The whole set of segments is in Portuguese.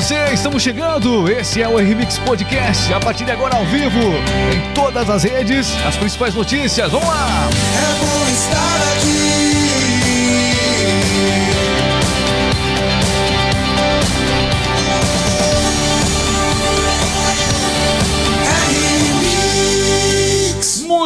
você, estamos chegando. Esse é o Remix Podcast. A partir de agora ao vivo, em todas as redes, as principais notícias. Vamos lá! É bom estar aqui.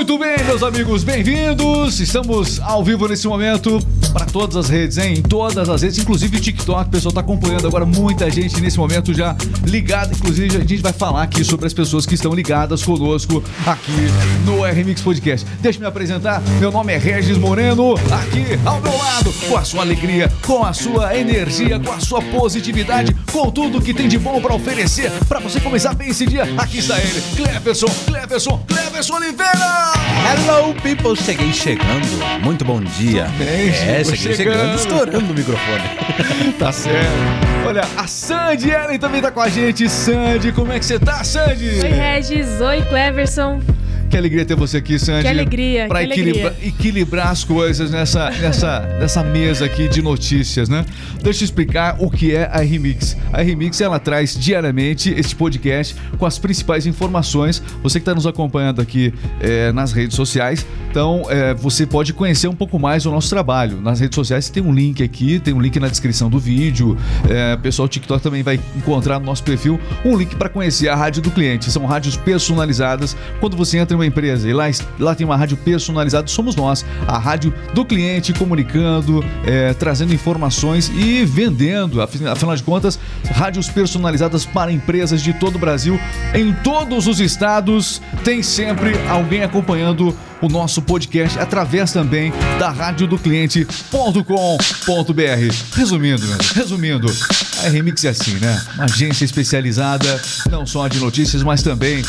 Muito bem, meus amigos, bem-vindos. Estamos ao vivo nesse momento para todas as redes, hein? Em todas as redes, inclusive TikTok. O pessoal está acompanhando agora muita gente nesse momento já ligada. Inclusive, a gente vai falar aqui sobre as pessoas que estão ligadas conosco aqui no RMix Podcast. Deixa eu me apresentar. Meu nome é Regis Moreno, aqui ao meu lado, com a sua alegria, com a sua energia, com a sua positividade, com tudo que tem de bom para oferecer para você começar bem esse dia. Aqui está ele, Cleverson, Cleverson, Cleverson Oliveira. Hello, people! Cheguei chegando. Muito bom dia. Bem, é, cheguei chegando. chegando, estourando o microfone. Tá certo. Olha, a Sandy Ellen também tá com a gente. Sandy, como é que você tá, Sandy? Oi, Regis. Oi, Cleverson. Que alegria ter você aqui, Sandy. Que alegria, Pra que equilibra- equilibrar as coisas nessa, nessa, nessa mesa aqui de notícias, né? Deixa eu explicar o que é a Remix. A Remix, ela traz diariamente este podcast com as principais informações. Você que está nos acompanhando aqui eh, nas redes sociais, então eh, você pode conhecer um pouco mais o nosso trabalho. Nas redes sociais tem um link aqui, tem um link na descrição do vídeo. Eh, pessoal, o TikTok também vai encontrar no nosso perfil um link para conhecer a rádio do cliente. São rádios personalizadas. Quando você entra uma empresa e lá, lá tem uma rádio personalizada, somos nós, a rádio do cliente, comunicando, eh, trazendo informações e vendendo. Afi- Afinal de contas, rádios personalizadas para empresas de todo o Brasil, em todos os estados, tem sempre alguém acompanhando o nosso podcast através também da rádio do cliente.com.br. Resumindo, resumindo, a Remix é assim, né? Uma agência especializada, não só de notícias, mas também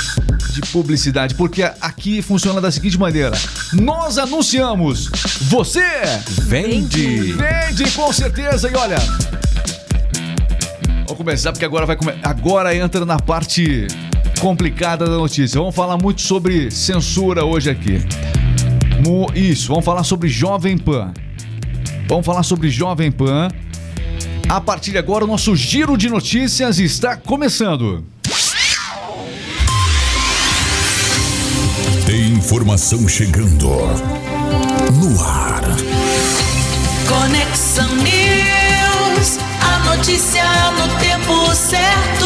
de publicidade, porque aqui funciona da seguinte maneira: nós anunciamos, você Vende! vende com certeza e olha. Vamos começar porque agora vai come... agora entra na parte complicada da notícia. Vamos falar muito sobre censura hoje aqui. Isso, vamos falar sobre Jovem Pan. Vamos falar sobre Jovem Pan. A partir de agora, o nosso giro de notícias está começando. Tem informação chegando no ar. Conexão News. A notícia no tempo certo.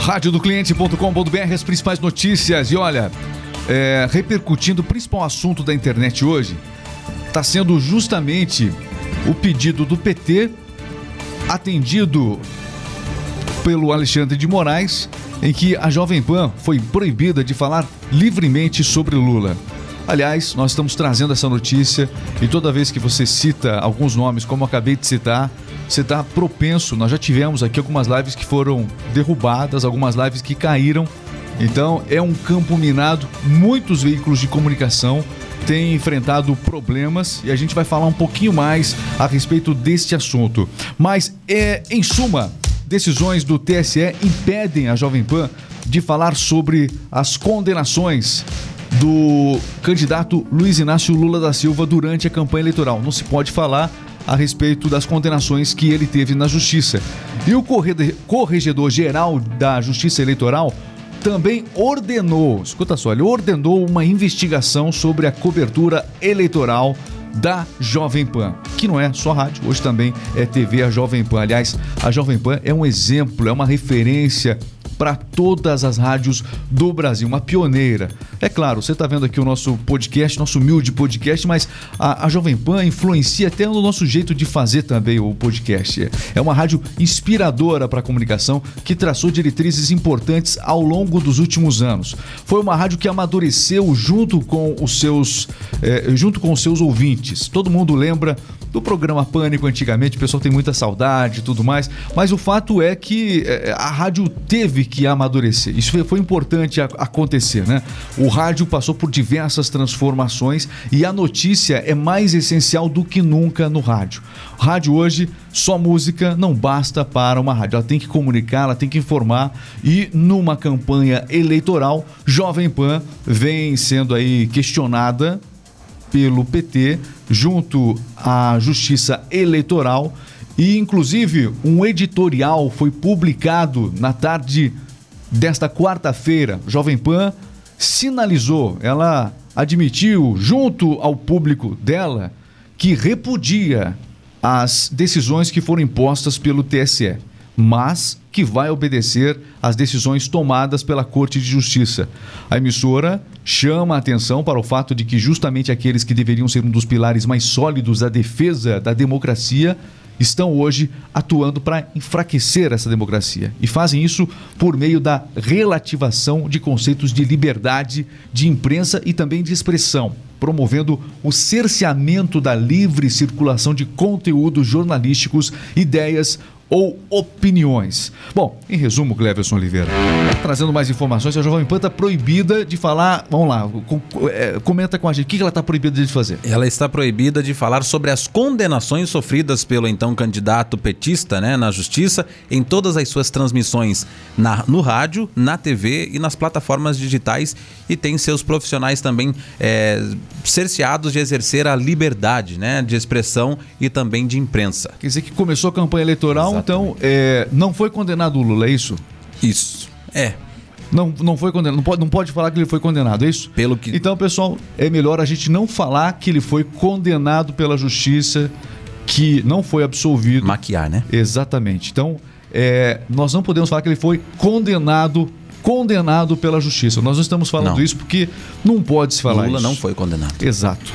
radiodocliente.com.br as principais notícias e olha, é, repercutindo o principal assunto da internet hoje, está sendo justamente o pedido do PT atendido pelo Alexandre de Moraes, em que a Jovem Pan foi proibida de falar livremente sobre Lula. Aliás, nós estamos trazendo essa notícia e toda vez que você cita alguns nomes, como acabei de citar, você está propenso. Nós já tivemos aqui algumas lives que foram derrubadas, algumas lives que caíram. Então é um campo minado. Muitos veículos de comunicação têm enfrentado problemas e a gente vai falar um pouquinho mais a respeito deste assunto. Mas é, em suma, decisões do TSE impedem a Jovem Pan de falar sobre as condenações do candidato Luiz Inácio Lula da Silva durante a campanha eleitoral. Não se pode falar a respeito das condenações que ele teve na justiça. E o corregedor-geral da Justiça Eleitoral também ordenou, escuta só, ele ordenou uma investigação sobre a cobertura eleitoral da Jovem Pan, que não é só rádio, hoje também é TV a Jovem Pan. Aliás, a Jovem Pan é um exemplo, é uma referência para todas as rádios do Brasil, uma pioneira. É claro, você está vendo aqui o nosso podcast, nosso humilde podcast, mas a, a Jovem Pan influencia até no nosso jeito de fazer também o podcast. É uma rádio inspiradora para a comunicação que traçou diretrizes importantes ao longo dos últimos anos. Foi uma rádio que amadureceu junto com os seus, eh, junto com os seus ouvintes. Todo mundo lembra do programa Pânico antigamente, o pessoal tem muita saudade e tudo mais, mas o fato é que eh, a rádio teve que amadurecer. Isso foi, importante acontecer, né? O rádio passou por diversas transformações e a notícia é mais essencial do que nunca no rádio. Rádio hoje, só música não basta para uma rádio. Ela tem que comunicar, ela tem que informar e numa campanha eleitoral, Jovem Pan vem sendo aí questionada pelo PT junto à Justiça Eleitoral e inclusive um editorial foi publicado na tarde desta quarta-feira. Jovem Pan sinalizou, ela admitiu junto ao público dela que repudia as decisões que foram impostas pelo TSE, mas que vai obedecer às decisões tomadas pela Corte de Justiça. A emissora chama a atenção para o fato de que justamente aqueles que deveriam ser um dos pilares mais sólidos da defesa da democracia estão hoje atuando para enfraquecer essa democracia. E fazem isso por meio da relativação de conceitos de liberdade de imprensa e também de expressão, promovendo o cerceamento da livre circulação de conteúdos jornalísticos, ideias ou opiniões. Bom, em resumo, Cleverson Oliveira, trazendo mais informações, a Jovem Pan está proibida de falar. Vamos lá, com- é, comenta com a gente. O que que ela está proibida de fazer? Ela está proibida de falar sobre as condenações sofridas pelo então candidato petista né, na justiça em todas as suas transmissões na- no rádio, na TV e nas plataformas digitais e tem seus profissionais também é, cerceados de exercer a liberdade né, de expressão e também de imprensa. Quer dizer que começou a campanha eleitoral, Exatamente. então é, não foi condenado o Lula, é isso? Isso. É. Não, não foi condenado. Não pode, não pode falar que ele foi condenado, é isso? Pelo que. Então, pessoal, é melhor a gente não falar que ele foi condenado pela justiça, que não foi absolvido. Maquiar, né? Exatamente. Então, é, nós não podemos falar que ele foi condenado, condenado pela justiça. Nós não estamos falando Não. isso porque não pode se falar Lula isso. não foi condenado. Exato.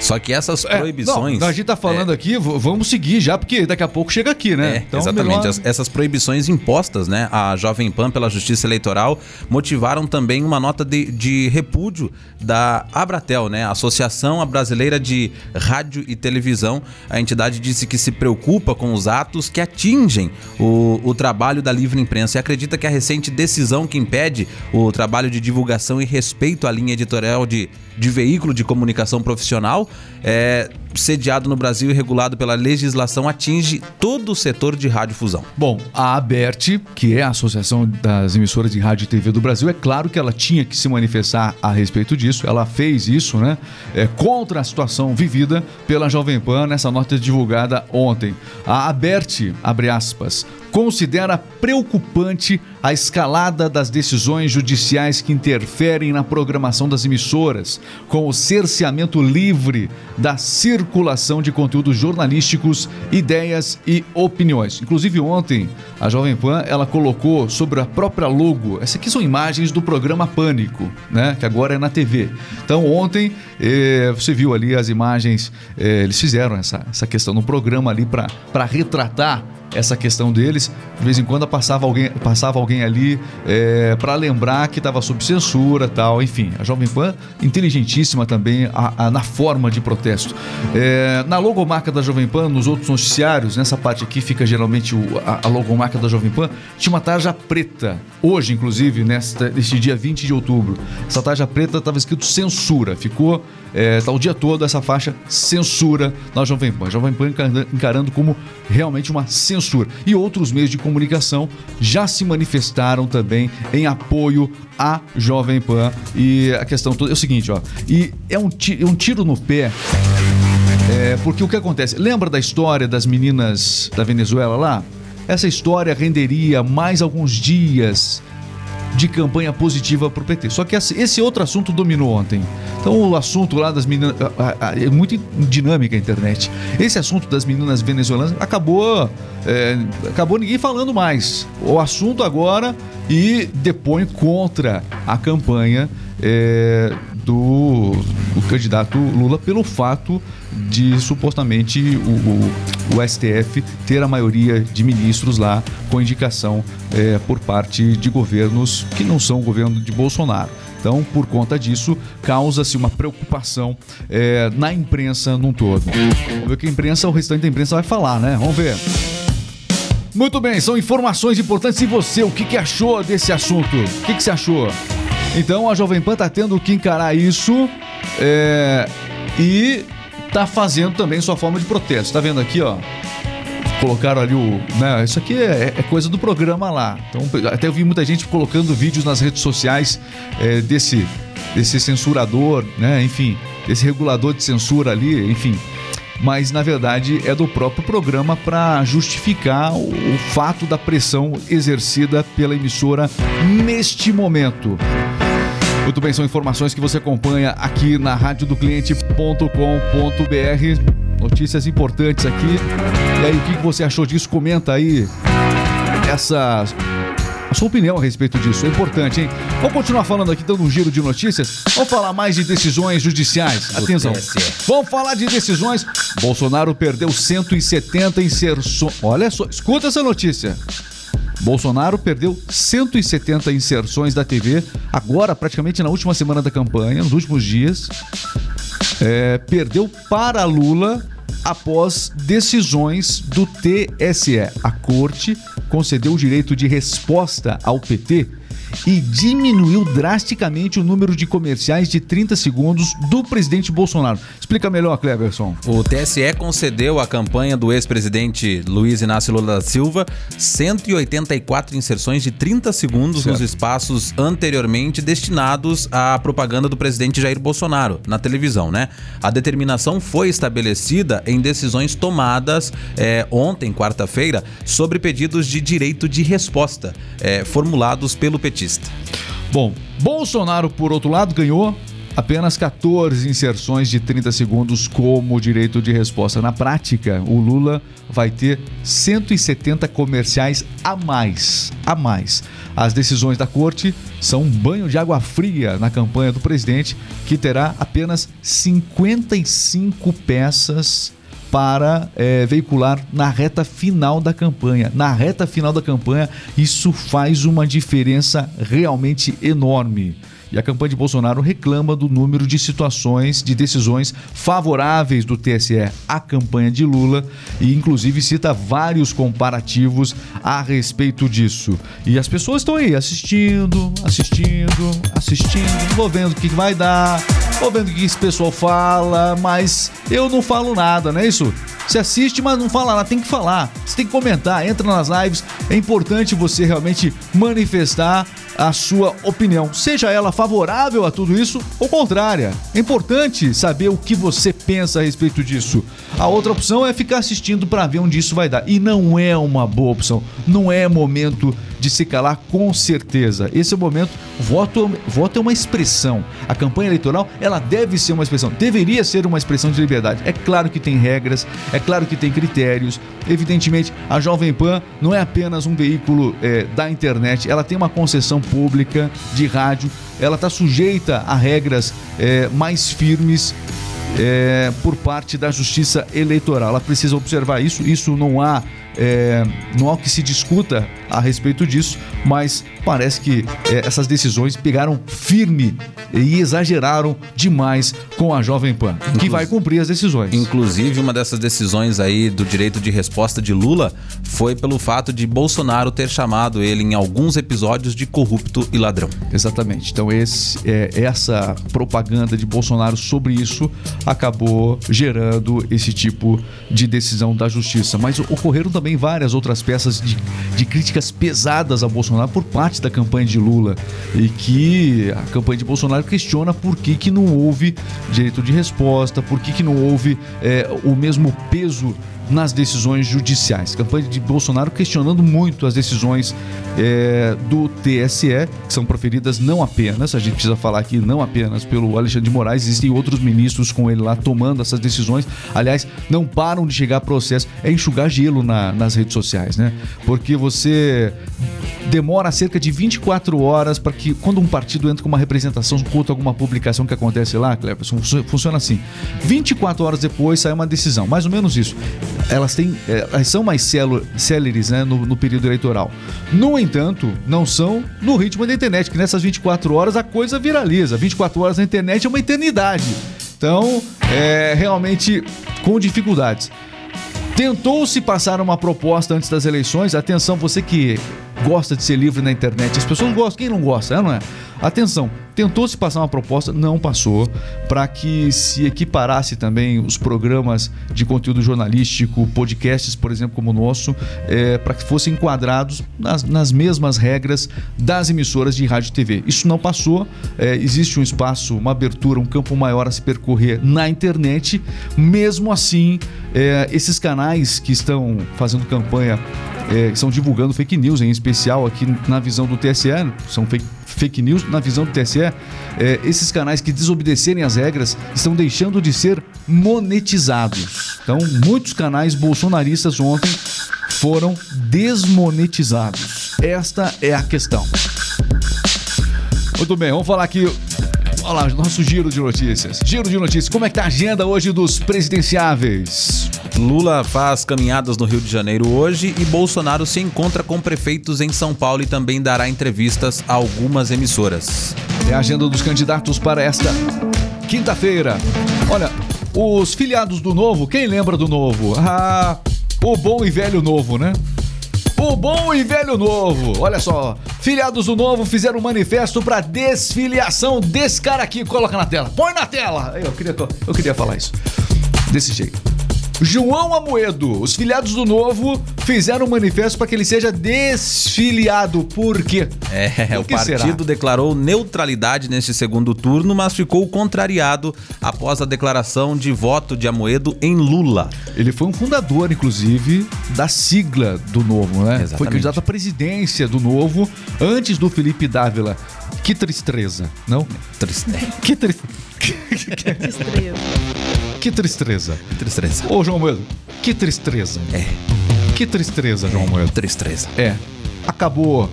Só que essas É, proibições. não, a gente tá falando aqui, v- vamos seguir já, porque daqui a pouco chega aqui, né? É, exatamente. melhor- As- essas proibições impostas né, à Jovem Pan pela Justiça Eleitoral motivaram também uma nota de, de repúdio da Abratel, né, Associação Brasileira de Rádio e Televisão. A entidade disse que se preocupa com os atos que atingem o, o trabalho da livre imprensa e acredita que a recente decisão que impede o trabalho de divulgação e respeito à linha editorial de, de veículo de comunicação profissional é, sediado no Brasil e regulado pela legislação atinge todo o setor de radiodifusão. Bom, a ABERT, que é a Associação das Emissoras de Rádio e TV do Brasil, é claro que ela tinha que se manifestar a respeito disso. Ela fez isso, né? É, contra a situação vivida pela Jovem Pan nessa nota divulgada ontem. A ABERT, abre aspas, considera preocupante a escalada das decisões judiciais que interferem na programação das emissoras, com o cerceamento livre da circulação de conteúdos jornalísticos, ideias e opiniões. Inclusive ontem, a Jovem Pan, ela colocou sobre a própria logo, essas aqui são imagens do programa Pânico, né, que agora é na TV. Então ontem, eh, você viu ali as imagens, eh, eles fizeram essa, essa questão no programa ali para retratar essa questão deles. De vez em quando passava alguém, passava alguém ali para lembrar que estava sob censura tal. Enfim, a Jovem Pan, inteligentíssima também a- a- na forma de protesto. É, na logomarca da Jovem Pan, nos outros noticiários, nessa parte aqui fica geralmente o- a, a logomarca da Jovem Pan, tinha uma tarja preta. Hoje, inclusive, nesta, neste dia 20 de outubro, essa tarja preta estava escrito censura. Ficou é, tá o dia todo essa faixa censura na Jovem Pan. Jovem Pan encarando como realmente uma censura. E outros meios de comunicação já se manifestaram também em apoio à Jovem Pan. E a questão toda é o seguinte, ó. E é um, ti- é um tiro no pé. É, porque o que acontece? Lembra da história das meninas da Venezuela lá? Essa história renderia mais alguns dias de campanha positiva para o PT. Só que esse outro assunto dominou ontem. Então o assunto lá das meninas. É muito dinâmica a internet. Esse assunto das meninas venezuelanas acabou. é, acabou ninguém falando mais. O assunto agora e depõe contra a campanha é, do, do candidato Lula pelo fato de supostamente o, o- o STF ter a maioria de ministros lá com indicação é, por parte de governos que não são o governo de Bolsonaro. Então, por conta disso, causa-se uma preocupação é, na imprensa num todo. Vamos ver o que a imprensa, o restante da imprensa vai falar, né? Vamos ver. Muito bem, são informações importantes. E você, o que, que achou desse assunto? O que, que você achou? Então a Jovem Pan tá tendo que encarar isso é, e tá fazendo também sua forma de protesto. Tá vendo aqui, ó? Colocaram ali o. Né, isso aqui é, é coisa do programa lá. Então, até eu vi muita gente colocando vídeos nas redes sociais é, desse, desse censurador, né? Enfim, esse regulador de censura ali, enfim. Mas na verdade é do próprio programa para justificar o, o fato da pressão exercida pela emissora neste momento. Muito bem, são informações que você acompanha aqui na radiodocliente.com.br. Notícias importantes aqui. E aí, o que você achou disso? Comenta aí essa a sua opinião a respeito disso. É importante, hein? Vamos continuar falando aqui, dando um giro de notícias. Vamos falar mais de decisões judiciais. Atenção. Vamos falar de decisões. Bolsonaro perdeu 170 inserções. Olha só, escuta essa notícia. Bolsonaro perdeu 170 inserções da TV, agora praticamente na última semana da campanha, nos últimos dias. É, perdeu para Lula após decisões do TSE. A corte concedeu o direito de resposta ao PT e diminuiu drasticamente o número de comerciais de 30 segundos do presidente Bolsonaro. Explica melhor, Cleverson. O TSE concedeu à campanha do ex-presidente Luiz Inácio Lula da Silva 184 inserções de 30 segundos Certo. nos espaços anteriormente destinados à propaganda do presidente Jair Bolsonaro na televisão, né? A determinação foi estabelecida em decisões tomadas eh, ontem, quarta-feira, sobre pedidos de direito de resposta eh, formulados pelo petista. Bom, Bolsonaro, por outro lado, ganhou apenas 14 inserções de 30 segundos como direito de resposta. Na prática, o Lula vai ter 170 comerciais a mais. A mais. As decisões da corte são um banho de água fria na campanha do presidente, que terá apenas 55 peças para eh, veicular na reta final da campanha. Na reta final da campanha, isso faz uma diferença realmente enorme. E a campanha de Bolsonaro reclama do número de situações, de decisões favoráveis do TSE à campanha de Lula e, inclusive, cita vários comparativos a respeito disso. E as pessoas estão aí assistindo, assistindo, assistindo, vou vendo o que vai dar, vou vendo o que esse pessoal fala, mas eu não falo nada, não é isso? Você assiste, mas não fala nada, tem que falar. Você tem que comentar, entra nas lives. É importante você realmente manifestar a sua opinião, seja ela favorável a tudo isso ou contrária. É importante saber o que você pensa a respeito disso. A outra opção é ficar assistindo para ver onde isso vai dar. E não é uma boa opção. Não é momento de se calar com certeza. Esse é o momento. Voto, voto é uma expressão. A campanha eleitoral, ela deve ser uma expressão. Deveria ser uma expressão de liberdade. É claro que tem regras, é claro que tem critérios. Evidentemente, a Jovem Pan não é apenas um veículo eh, da internet, ela tem uma concessão pública de rádio, ela está sujeita a regras eh, mais firmes é, por parte da Justiça Eleitoral. Ela precisa observar isso. Isso não há, é, não há o que se discuta a respeito disso, mas parece que é, essas decisões pegaram firme e exageraram demais com a Jovem Pan, que vai cumprir as decisões. Inclusive, uma dessas decisões aí do direito de resposta de Lula foi pelo fato de Bolsonaro ter chamado ele em alguns episódios de corrupto e ladrão. Exatamente. Então esse, é, essa propaganda de Bolsonaro sobre isso acabou gerando esse tipo de decisão da justiça. Mas ocorreram também várias outras peças de, de críticas pesadas a Bolsonaro por parte da campanha de Lula. E que a campanha de Bolsonaro questiona por que, que não houve direito de resposta, por que, que não houve é, o mesmo peso nas decisões judiciais. Campanha de Bolsonaro questionando muito as decisões é, do TSE, que são proferidas não apenas, a gente precisa falar aqui, não apenas pelo Alexandre de Moraes, existem outros ministros com ele lá tomando essas decisões. Aliás, não param de chegar processo, é enxugar gelo na- nas redes sociais, né? Porque você demora cerca de 24 horas para que, quando um partido entra com uma representação contra alguma publicação que acontece lá, Cleberson, funcio- funciona assim. 24 horas depois sai uma decisão, mais ou menos isso. Elas têm, é, elas são mais céleres né, no, no período eleitoral. No entanto, não são no ritmo da internet, que nessas 24 horas a coisa viraliza. 24 horas na internet é uma eternidade. Então, é realmente com dificuldades. Tentou-se passar uma proposta antes das eleições. Atenção, você que gosta de ser livre na internet. As pessoas gostam, quem não gosta, é, não é? Atenção, Tentou-se passar uma proposta, não passou, para que se equiparasse também os programas de conteúdo jornalístico, podcasts, por exemplo, como o nosso, é, para que fossem enquadrados nas, nas mesmas regras das emissoras de rádio e TV. Isso não passou, é, existe um espaço, uma abertura, um campo maior a se percorrer na internet. Mesmo assim, é, esses canais que estão fazendo campanha é, que estão divulgando fake news, em especial aqui na visão do TSE, são fake, fake news na visão do TSE, é, esses canais que desobedecerem as regras estão deixando de ser monetizados. Então, muitos canais bolsonaristas ontem foram desmonetizados. Esta é a questão. Muito bem, vamos falar aqui. Olha lá, nosso giro de notícias. Giro de notícias. Como é que tá a agenda hoje dos presidenciáveis? Lula faz caminhadas no Rio de Janeiro hoje e Bolsonaro se encontra com prefeitos em São Paulo e também dará entrevistas a algumas emissoras. É a agenda dos candidatos para esta quinta-feira. Olha, os filiados do Novo, quem lembra do Novo? Ah, o bom e velho Novo, né? O bom e velho Novo. Olha só, filiados do Novo fizeram um manifesto para desfiliação desse cara aqui. Coloca na tela. Põe na tela. Eu queria, eu queria falar isso. Desse jeito. João Amoedo, os filiados do Novo fizeram um manifesto para que ele seja desfiliado. Por quê? É, Por o que partido será? declarou neutralidade neste segundo turno, mas ficou contrariado após a declaração de voto de Amoedo em Lula. Ele foi um fundador, inclusive, da sigla do Novo, né? Foi Exatamente. candidato à presidência do Novo antes do Felipe Dávila. Que tristeza, não? Triste- Que, tri... Estrela. que tristeza. Tristeza. Ô, João Moedo, que tristeza. É, Que tristeza, João Moedo. tristeza. É, acabou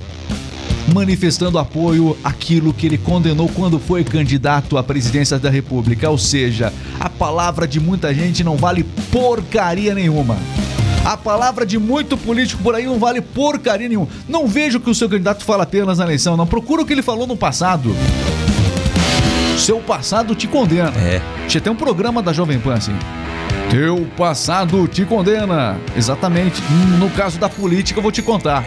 manifestando apoio àquilo que ele condenou quando foi candidato à presidência da República. Ou seja, a palavra de muita gente não vale porcaria nenhuma. A palavra de muito político por aí não vale porcaria nenhuma. Não vejo que o seu candidato fala apenas na eleição, não. Procura o que ele falou no passado. Seu passado te condena. É. Tinha até um programa da Jovem Pan assim. Teu passado te condena. Exatamente. No caso da política, eu vou te contar.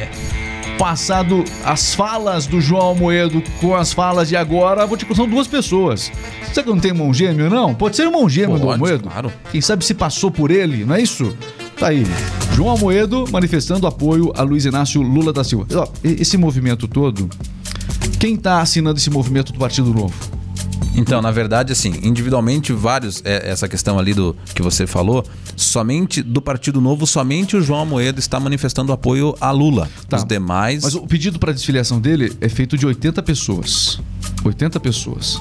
Passado as falas do João Moedo com as falas de agora, vou te contar. São duas pessoas. Será que não tem irmão gêmeo, não? Pode ser irmão gêmeo do Pode, Moedo. claro. Quem sabe se passou por ele, não é isso? Tá aí. João Moedo manifestando apoio a Luiz Inácio Lula da Silva. Esse movimento todo, quem tá assinando esse movimento do Partido Novo? Então, na verdade, assim, individualmente, vários, é, essa questão ali do que você falou, somente do Partido Novo, somente o João Amoedo está manifestando apoio a Lula. Tá. Os demais. Mas o pedido para desfiliação dele é feito de 80 pessoas. 80 pessoas.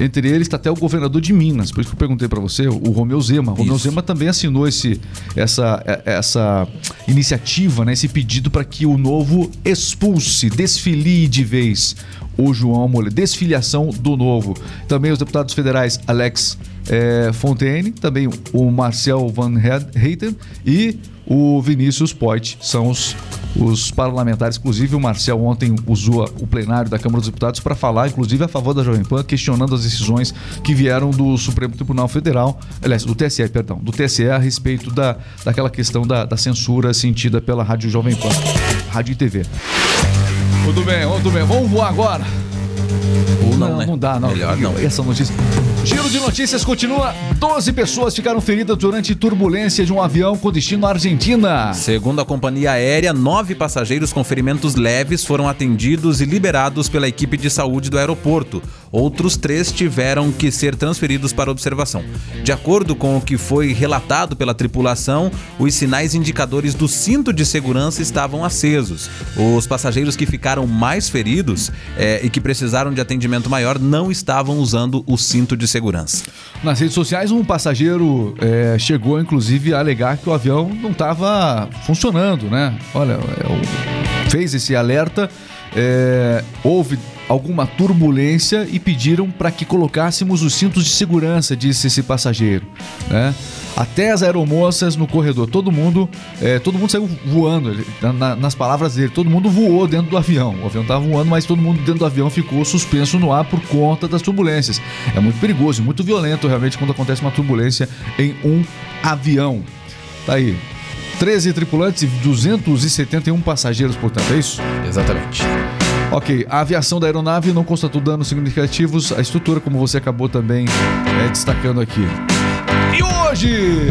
Entre eles está até o governador de Minas, por isso que eu perguntei para você, o Romeu Zema. O Romeu. Zema também assinou esse, essa, é- essa iniciativa, né, esse pedido para que o novo expulse, desfilie de vez o João Moledo. Desfiliação do novo. Também os deputados federais Alex eh, Fontaine, também o Marcel Van Heiten e o Vinícius Poit são os, os parlamentares. Inclusive, o Marcel ontem usou o plenário da Câmara dos Deputados para falar, inclusive, a favor da Jovem Pan, questionando as decisões que vieram do Supremo Tribunal Federal, aliás, do TSE, perdão, do TSE a respeito da, daquela questão da, da censura sentida pela Rádio Jovem Pan, Rádio e TV. Muito bem, muito bem. Vamos voar agora. Ou não, não, né? não dá, não. Melhor não. Essa notícia. Giro de notícias continua. 12 pessoas ficaram feridas durante turbulência de um avião com destino à Argentina. Segundo a companhia aérea, nove passageiros com ferimentos leves foram atendidos e liberados pela equipe de saúde do aeroporto. Outros três tiveram que ser transferidos para observação. De acordo com o que foi relatado pela tripulação, os sinais indicadores do cinto de segurança estavam acesos. Os passageiros que ficaram mais feridos eh, e que precisaram de atendimento maior não estavam usando o cinto de segurança. Nas redes sociais, um passageiro é, chegou, inclusive, a alegar que o avião não estava funcionando, né? Olha, é, fez esse alerta, é, houve alguma turbulência e pediram para que colocássemos os cintos de segurança, disse esse passageiro, né? Até as aeromoças no corredor, todo mundo, é, todo mundo saiu voando. ele- na- na- nas palavras dele, todo mundo voou dentro do avião. O avião estava voando, mas todo mundo dentro do avião ficou suspenso no ar por conta das turbulências. É muito perigoso, muito violento realmente quando acontece uma turbulência em um avião. Tá aí. 13 tripulantes e 271 passageiros, portanto, é isso? Exatamente. Ok, a aviação da aeronave não constatou danos significativos à estrutura, como você acabou também é, destacando aqui. E hoje?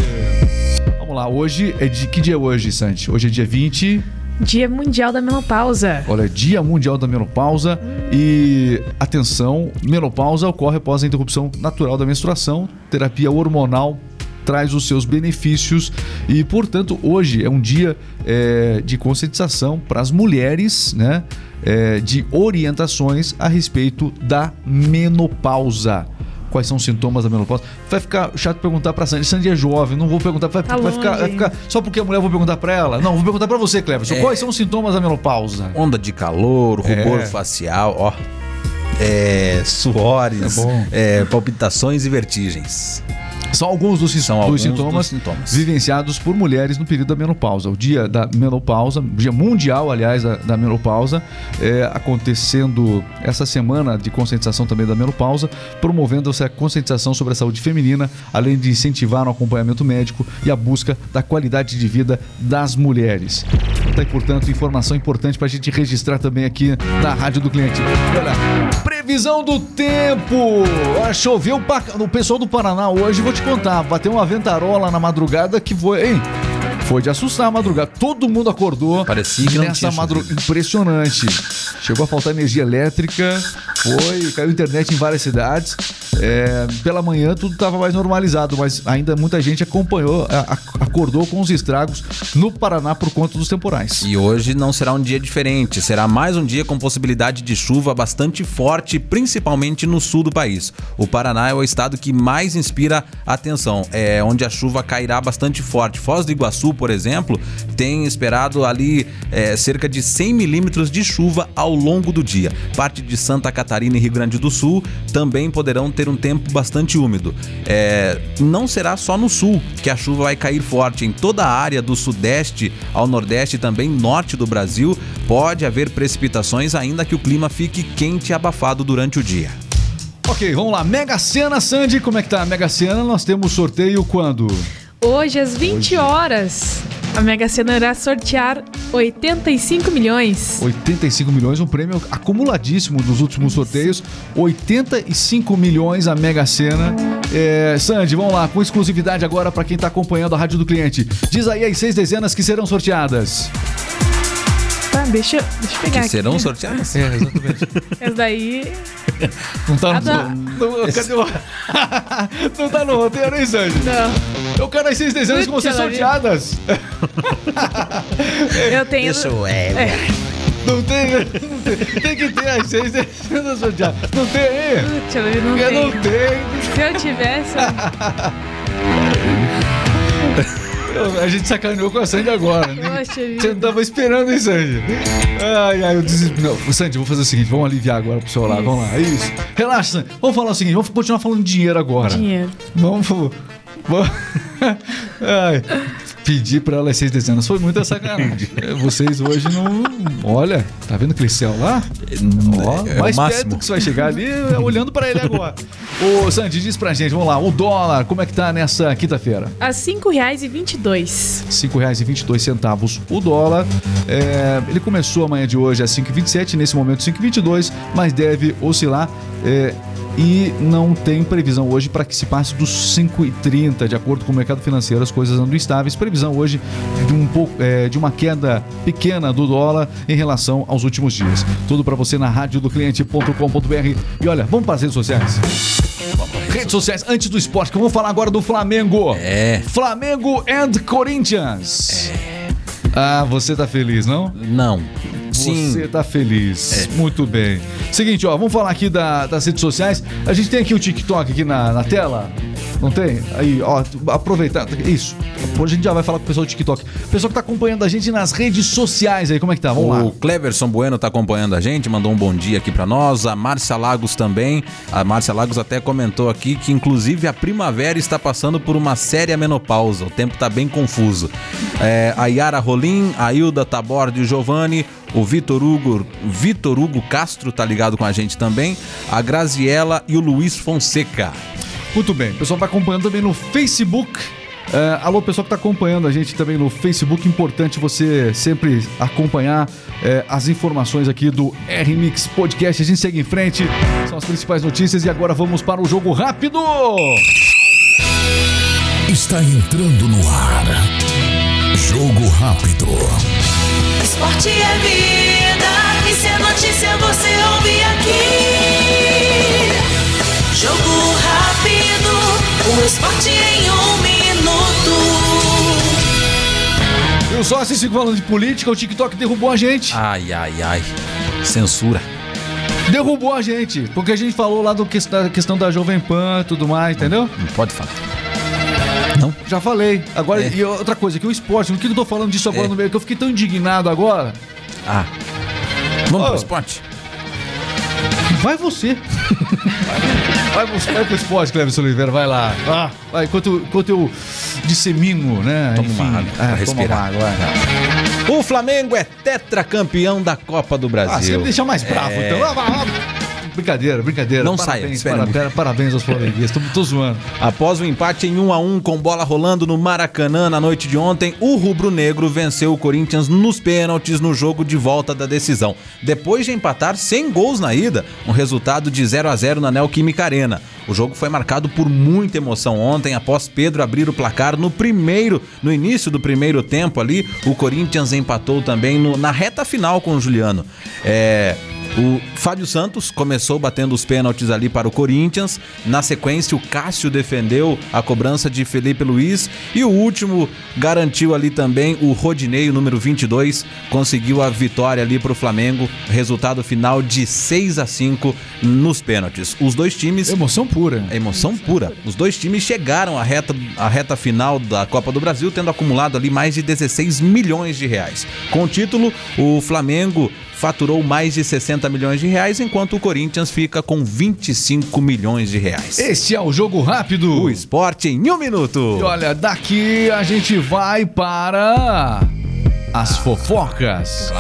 Vamos lá, hoje é de que dia é hoje, Santi? Hoje é dia 20. Dia Mundial da Menopausa. Olha, Dia Mundial da Menopausa e atenção, menopausa ocorre após a interrupção natural da menstruação. Terapia hormonal traz os seus benefícios e, portanto, hoje é um dia é, de conscientização para as mulheres, né? É, de orientações a respeito da menopausa. Quais são os sintomas da menopausa? Vai ficar chato perguntar pra Sandy. Sandy é jovem, não vou perguntar. Vai, Tá vai ficar, vai ficar- Só porque a mulher eu vou perguntar pra ela? Não, vou perguntar pra você, Cleverson. É. Quais são os sintomas da menopausa? Onda de calor, rubor É. facial, ó. É, suores, bom. é, palpitações e vertigens. São alguns dos, sin- São dos alguns sintomas, dos sintomas. vivenciados por mulheres no período da menopausa. O dia da menopausa, dia mundial, aliás, da, da menopausa, é, acontecendo essa semana de conscientização também da menopausa, promovendo essa conscientização sobre a saúde feminina, além de incentivar o acompanhamento médico e a busca da qualidade de vida das mulheres. Tá aí, portanto, informação importante para a gente registrar também aqui na Rádio do Cliente. Olha, previsão do tempo! Ah, choveu pra... o pessoal do Paraná hoje, vou te contar, bateu uma ventarola na madrugada que foi, hein? Foi de assustar a madrugada. Todo mundo acordou Parecia que nessa tinha madrugada. Impressionante. Chegou a faltar energia elétrica, foi, caiu internet em várias cidades. É, pela manhã tudo estava mais normalizado, mas ainda muita gente acompanhou, a- a- acordou com os estragos no Paraná por conta dos temporais. E hoje não será um dia diferente, será mais um dia com possibilidade de chuva bastante forte, principalmente no sul do país. O Paraná é o estado que mais inspira atenção, é onde a chuva cairá bastante forte. Foz do Iguaçu, por exemplo, tem esperado ali é, cerca de 100 milímetros de chuva ao longo do dia. Parte de Santa Catarina e Rio Grande do Sul também poderão ter um tempo bastante úmido. É, não será só no sul que a chuva vai cair forte. Em toda a área do sudeste ao nordeste e também norte do Brasil pode haver precipitações, ainda que o clima fique quente e abafado durante o dia. Ok, vamos lá. Mega Sena, Sandy, como é que tá? Mega Sena, nós temos sorteio quando? Hoje, às 20 horas, a Mega Sena irá sortear 85 milhões. 85 milhões, um prêmio acumuladíssimo dos últimos sorteios. 85 milhões a Mega Sena. É, Sandy, vamos lá, com exclusividade agora para quem tá acompanhando a Rádio do Cliente. Diz aí as seis dezenas que serão sorteadas. Tá, deixa, eu- deixa eu pegar Que aqui. serão sorteadas? É, exatamente. Essa daí. Não tá Ah, tá. no. no- cadê o- Não tá no roteiro, hein, Sandy? Não. Eu quero as seis dezenas vão ser Puxa sorteadas. Eu tenho. É, Não tem, não tem, tem que ter as seis dezenas sorteadas. Não tem aí? Puxa, eu não Porque não tem. Se eu tivesse. A gente sacaneou com a Sandy agora, né? Você não tava esperando, hein, Sandy? Ai, ai, eu desisto. Não, Sandy, vou fazer o seguinte, vamos aliviar agora pro seu lado. Isso. Vamos lá, isso. Relaxa, Sandy. Vamos falar o seguinte, vamos continuar falando de dinheiro agora. Dinheiro. Vamos. vamos ai, pedir pra ela as seis dezenas foi muita sacanagem. Vocês hoje não. Olha, tá vendo aquele céu lá? Ó, É o mais máximo. perto que você vai chegar ali, é olhando pra ele agora. Ô, Sandy, diz pra gente, vamos lá, o dólar, como é que tá nessa quinta-feira? A R$ 5,22. R$ 5,22 o dólar. É, ele começou amanhã de hoje a 5,27, nesse momento 5,22, mas deve oscilar. é, e não tem previsão hoje para que se passe dos 5,30, de acordo com o mercado financeiro, as coisas andam estáveis. Previsão hoje de, um pouco, é, de uma queda pequena do dólar em relação aos últimos dias. Tudo para você na radiodocliente.com.br. E olha, vamos para as redes sociais. Redes sociais, antes do esporte, que eu vou falar agora do Flamengo. É. Flamengo and Corinthians. Ah, você tá feliz, não? Não. Sim. Você tá feliz. Muito bem. Seguinte, ó, vamos falar aqui da- das redes sociais. A gente tem aqui o TikTok aqui na, na tela. Não tem? Aí, ó, aproveitar. Isso. Hoje a gente já vai falar com o pessoal do TikTok. O pessoal que tá acompanhando a gente nas redes sociais aí, como é que tá? Vamos O lá. Cleverson Bueno tá acompanhando a gente, mandou um bom dia aqui pra nós. A Márcia Lagos também. A Márcia Lagos até comentou aqui que, inclusive, a primavera está passando por uma séria menopausa. O tempo tá bem confuso. É, a Yara Rolim, a Hilda Tabordi Giovanni, o Vitor Hugo, Vitor Hugo Castro tá ligado com a gente também. A Graziella e o Luiz Fonseca. Muito bem. O pessoal vai acompanhando também no Facebook. É, alô, pessoal que está acompanhando a gente também no Facebook. Importante você sempre acompanhar é, as informações aqui do R-Mix Podcast. A gente segue em frente. São as principais notícias. E agora vamos para o jogo rápido. Está entrando no ar. Jogo rápido. Esporte é vida, e se é notícia você ouve aqui. Jogo rápido, o esporte em um minuto. Eu só assisto falando de política. O TikTok derrubou a gente. Ai, ai, ai. Censura. Derrubou a gente. Porque a gente falou lá do que- da questão da Jovem Pan e tudo mais, entendeu? Não pode falar. Já falei. Agora, É. e outra coisa, que o esporte, por que eu tô falando disso agora É. no meio? Que eu fiquei tão indignado agora. Ah. Vamos Ô. pro esporte? Vai você. vai, você vai pro esporte, Cleves Oliveira, vai lá. Ah, vai, enquanto, enquanto eu dissemino, né? Toma uma água toma respirar. uma água, vai. O Flamengo é tetracampeão da Copa do Ah, você vai Brasil. me deixar mais bravo, É. então. Ah, vai, ah, Brincadeira, brincadeira. Não saia, parabéns, um parabéns, parabéns aos flamenguistas. Tô, tô zoando. Após o empate em 1 a 1 com bola rolando no Maracanã na noite de ontem, o rubro-negro venceu o Corinthians nos pênaltis no jogo de volta da decisão. Depois de empatar sem gols na ida, um resultado de 0 a 0 na Neoquímica Arena. O jogo foi marcado por muita emoção ontem, após Pedro abrir o placar no primeiro, no início do primeiro tempo ali, o Corinthians empatou também no- na reta final com o Juliano. É, o Fábio Santos começou batendo os pênaltis ali para o Corinthians. Na sequência, o Cássio defendeu a cobrança de Felipe Luiz. E o último garantiu ali também o Rodinei, o número 22, conseguiu a vitória ali para o Flamengo. Resultado final de 6 a 5 nos pênaltis. Os dois times Emoção pura. é emoção pura. Os dois times chegaram à reta, à reta final da Copa do Brasil, tendo acumulado ali mais de 16 milhões de reais. Com o título, o Flamengo faturou mais de 60 milhões de reais, enquanto o Corinthians fica com 25 milhões de reais. Esse é o jogo rápido. O esporte em um minuto. E olha, daqui a gente vai para as fofocas.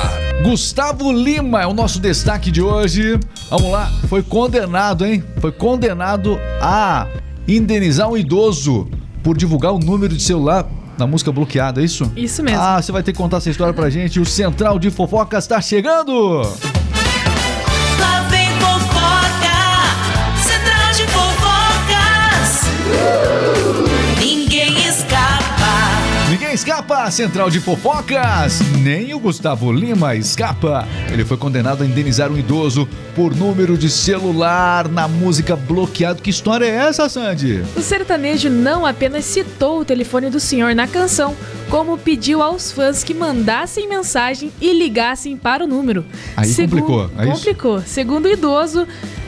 Gustavo Lima é o nosso destaque de hoje. Vamos lá, foi condenado, hein? Foi condenado a indenizar um idoso por divulgar o número de celular na música bloqueada, é isso? Isso mesmo. Ah, você vai ter que contar essa história pra gente. O Central de Fofocas tá chegando! Escapa, Central de Fofocas! Nem o Gustavo Lima escapa. Ele foi condenado a indenizar um idoso por número de celular na música bloqueado. Que história é essa, Sandy? O sertanejo não apenas citou o telefone do senhor na canção, como pediu aos fãs que mandassem mensagem e ligassem para o número. Aí complicou, é complicou. Segundo o idoso,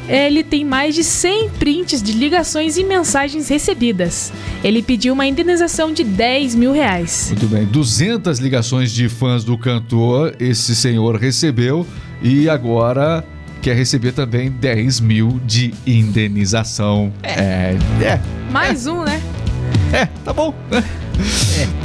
ele tem mais de 100 prints de ligações e mensagens recebidas. Ele pediu uma indenização de 10 mil reais. Muito bem, 200 ligações de fãs do cantor esse senhor recebeu e agora quer receber também 10 mil de indenização. É, é, Mais um, né? É, tá bom.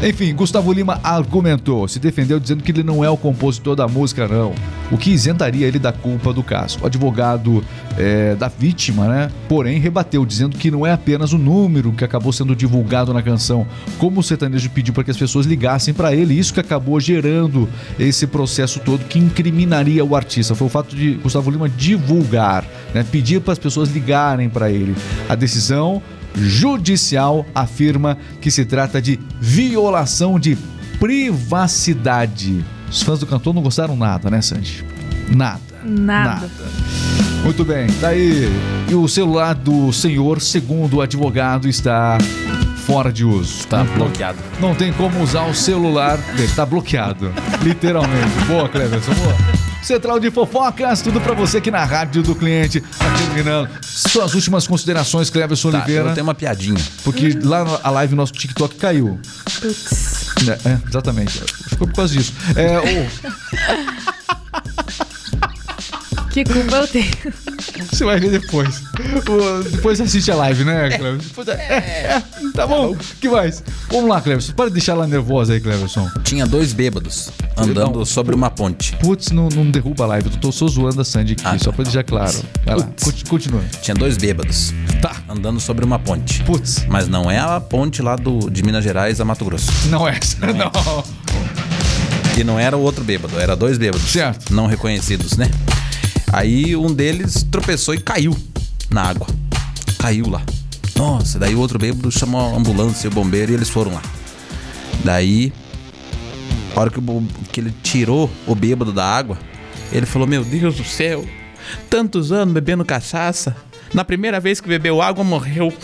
Enfim, Gustavo Lima argumentou, se defendeu dizendo que ele não é o compositor da música, não. O que isentaria ele da culpa do caso. O advogado é, da vítima, né? Porém, rebateu, dizendo que não é apenas o número que acabou sendo divulgado na canção, como o sertanejo pediu para que as pessoas ligassem para ele. Isso que acabou gerando esse processo todo que incriminaria o artista. Foi o fato de Gustavo Lima divulgar, né? Pedir para as pessoas ligarem para ele. A decisão judicial afirma que se trata de violação de privacidade. Os fãs do cantor não gostaram nada, né, Sandy? Nada. Nada. Muito bem, daí. E o celular do senhor, segundo o advogado, está fora de uso. Tá bloqueado. Não tem como usar o celular dele, tá bloqueado. Literalmente. Boa, Cleverson, boa. Central de fofocas, tudo pra você aqui na rádio do cliente. Tá terminando. Suas últimas considerações, Cleverson Tá, Oliveira. eu tenho uma piadinha. Porque lá a live nosso TikTok caiu. Putz. É, é, exatamente. Ficou por causa disso. É, o- Que culpa eu tenho. você vai ver depois. O- depois você assiste a live, né, Cleverson? Depois- é, é, Tá bom? que mais? Vamos lá, Cleverson. Para de deixar ela nervosa aí, Cleverson. Tinha dois bêbados andando Não. sobre uma ponte. Putz, não, não derruba a live. Eu tô só zoando a Sandy aqui, Ah, só tá. pra deixar claro. Vai lá, Putz. conti- continua. Tinha dois bêbados Tá. andando sobre uma ponte. Putz, Mas não é a ponte lá do, de Minas Gerais a Mato Grosso. não é essa. Não. E não era o outro bêbado, era dois bêbados. Certo. Não reconhecidos, né? Aí um deles tropeçou e caiu na água. Caiu lá. Nossa, daí o outro bêbado chamou a ambulância e o bombeiro e eles foram lá. Daí, a hora que, o que ele tirou o bêbado da água, ele falou: Meu Deus do céu, tantos anos bebendo cachaça. Na primeira vez que bebeu água, morreu.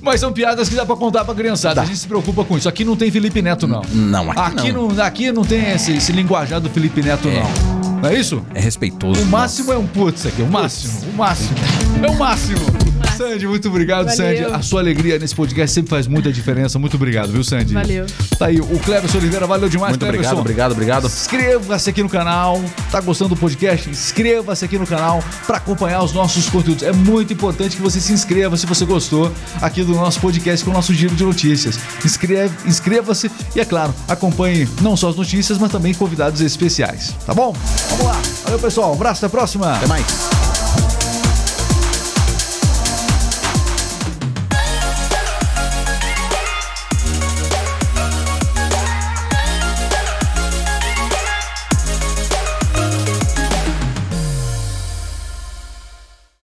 Mas são piadas que dá pra contar pra criançada. A gente se preocupa com isso. Aqui não tem Felipe Neto, não. Não, aqui Aqui não. não, aqui não tem esse, esse linguajar do Felipe Neto, É. não. Não é isso? É respeitoso. O máximo é um putz aqui, o máximo, o máximo. É o máximo. Sandy, muito obrigado, Valeu. Sandy. A sua alegria nesse podcast sempre faz muita diferença. Muito obrigado, viu, Sandy? Valeu. Tá aí, o Cleverson Oliveira, valeu demais, Muito obrigado, Cleverson. obrigado, obrigado. Inscreva-se aqui no canal. Tá gostando do podcast? Inscreva-se aqui no canal para acompanhar os nossos conteúdos. É muito importante que você se inscreva se você gostou aqui do nosso podcast com o nosso giro de notícias. Inscreva-se e, é claro, acompanhe não só as notícias, mas também convidados especiais. Tá bom? Vamos lá. Valeu, pessoal. Um abraço, até a próxima. Até mais.